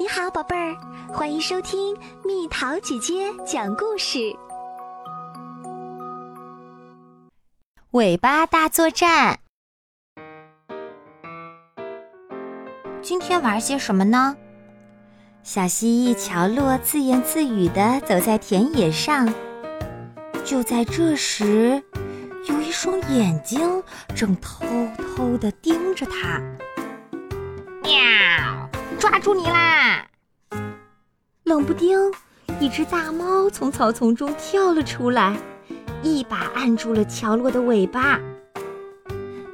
你好，宝贝儿，欢迎收听蜜桃姐姐讲故事。尾巴大作战，今天玩些什么呢？小蜥蜴乔洛自言自语地走在田野上。就在这时，有一双眼睛正偷偷地盯着他。喵！抓住你啦！冷不丁，一只大猫从草丛中跳了出来，一把按住了乔洛的尾巴。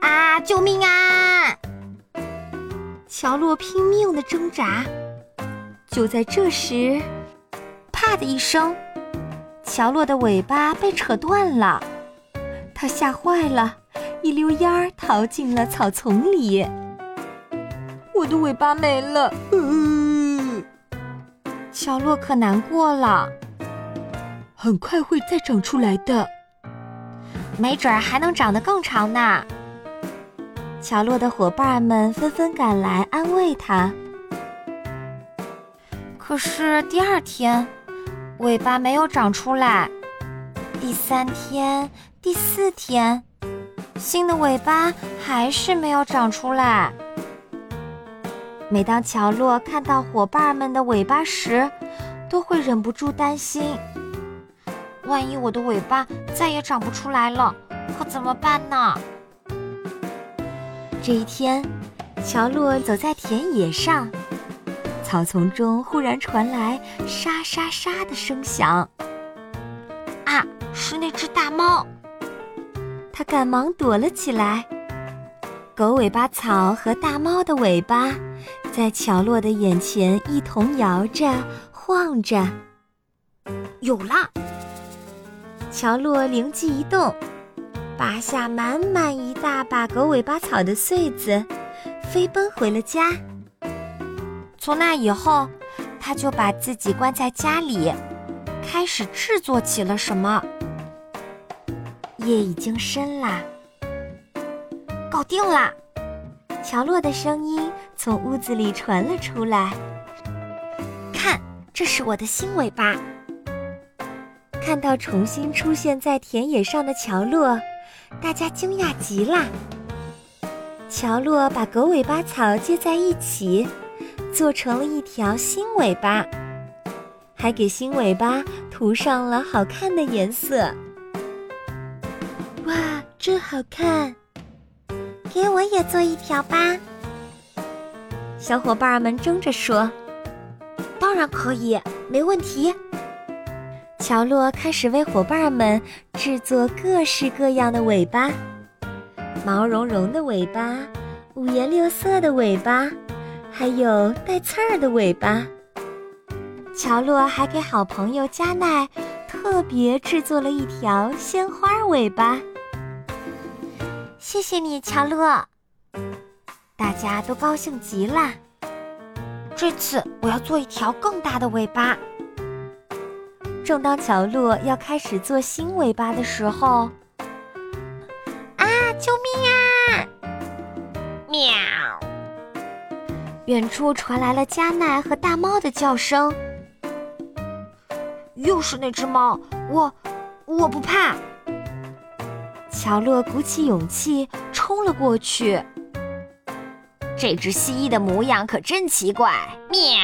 啊！救命啊！乔洛拼命的挣扎。就在这时，啪的一声，乔洛的尾巴被扯断了。他吓坏了，一溜烟儿逃进了草丛里。我的尾巴没了，嗯，乔洛可难过了。很快会再长出来的，没准儿还能长得更长呢。乔洛的伙伴们纷纷赶来安慰他。可是第二天，尾巴没有长出来；第三天、第四天，新的尾巴还是没有长出来。每当乔洛看到伙伴们的尾巴时，都会忍不住担心：万一我的尾巴再也长不出来了，可怎么办呢？这一天，乔洛走在田野上，草丛中忽然传来沙沙沙的声响。啊，是那只大猫！他赶忙躲了起来。狗尾巴草和大猫的尾巴。在乔洛的眼前一同摇着、晃着，有了！乔洛灵机一动，拔下满满一大把狗尾巴草的穗子，飞奔回了家。从那以后，他就把自己关在家里，开始制作起了什么。夜已经深啦，搞定啦！乔洛的声音从屋子里传了出来。看，这是我的新尾巴。看到重新出现在田野上的乔洛，大家惊讶极了。乔洛把狗尾巴草接在一起，做成了一条新尾巴，还给新尾巴涂上了好看的颜色。哇，真好看！给我也做一条吧！小伙伴们争着说：“当然可以，没问题。”乔洛开始为伙伴们制作各式各样的尾巴，毛茸茸的尾巴，五颜六色的尾巴，还有带刺儿的尾巴。乔洛还给好朋友加奈特别制作了一条鲜花尾巴。谢谢你，乔乐。大家都高兴极了。这次我要做一条更大的尾巴。正当乔乐要开始做新尾巴的时候，啊！救命啊！喵！远处传来了加奈和大猫的叫声。又是那只猫，我我不怕。乔洛鼓起勇气冲了过去。这只蜥蜴的模样可真奇怪！喵！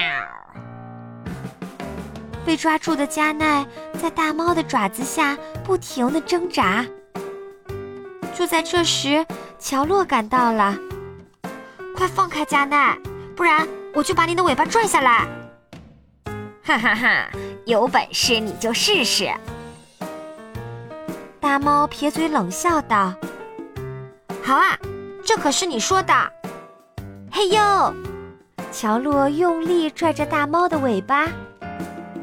被抓住的加奈在大猫的爪子下不停地挣扎。就在这时，乔洛赶到了，快放开加奈，不然我就把你的尾巴拽下来！哈哈哈，有本事你就试试！大猫撇嘴冷笑道：“好啊，这可是你说的。”嘿呦！乔洛用力拽着大猫的尾巴，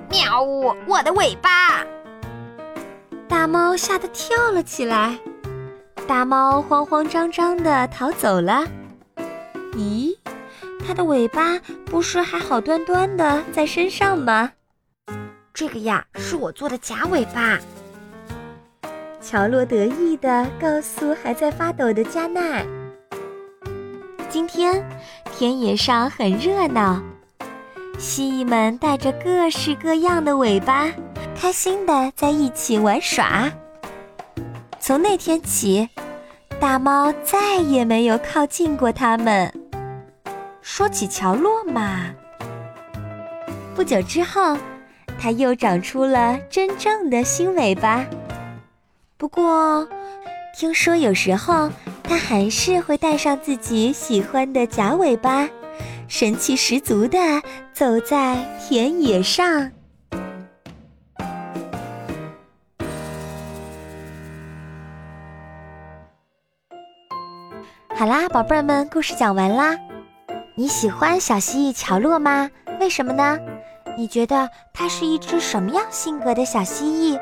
喵呜！我的尾巴！大猫吓得跳了起来，大猫慌慌张张地逃走了。咦，它的尾巴不是还好端端的在身上吗？这个呀，是我做的假尾巴。乔洛得意地告诉还在发抖的加奈：“今天田野上很热闹，蜥蜴们带着各式各样的尾巴，开心的在一起玩耍。从那天起，大猫再也没有靠近过它们。说起乔洛嘛，不久之后，它又长出了真正的新尾巴。不过，听说有时候它还是会带上自己喜欢的假尾巴，神气十足的走在田野上。好啦，宝贝儿们，故事讲完啦。你喜欢小蜥蜴乔洛吗？为什么呢？你觉得它是一只什么样性格的小蜥蜴？